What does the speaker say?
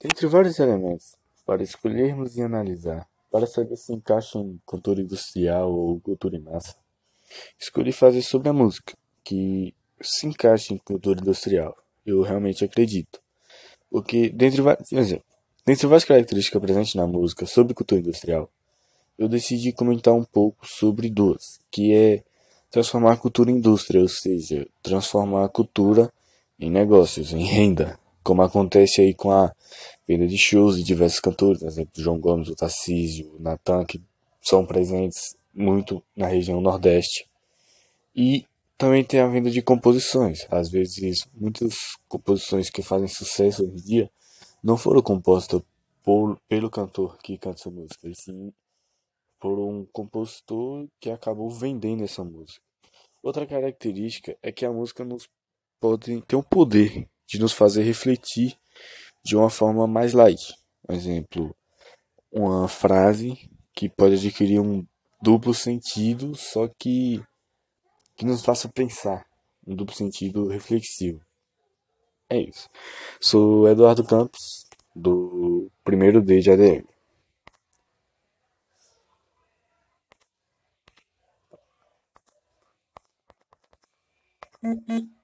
Dentre vários elementos para escolhermos e analisar, para saber se encaixa em cultura industrial ou cultura em massa, escolhi fazer sobre a música, que se encaixa em cultura industrial. Eu realmente acredito. Porque, dentre, exemplo, dentre várias características presentes na música sobre cultura industrial, eu decidi comentar um pouco sobre duas, que é transformar a cultura em indústria, ou seja, transformar a cultura em negócios, em renda, como acontece aí com a venda de shows de diversos cantores, por exemplo, João Gomes, o Tarcísio, o Natan, que são presentes muito na região Nordeste. E também tem a venda de composições. Às vezes, muitas composições que fazem sucesso hoje em dia não foram compostas por, pelo cantor que canta essa música, e sim por um compositor que acabou vendendo essa música. Outra característica é que a música nos pode ter um poder de nos fazer refletir de uma forma mais light. Por exemplo, uma frase que pode adquirir um duplo sentido, só que que nos faça pensar, um duplo sentido reflexivo. É isso. Sou Eduardo Campos, do primeiro D de ADM. Mm-hmm.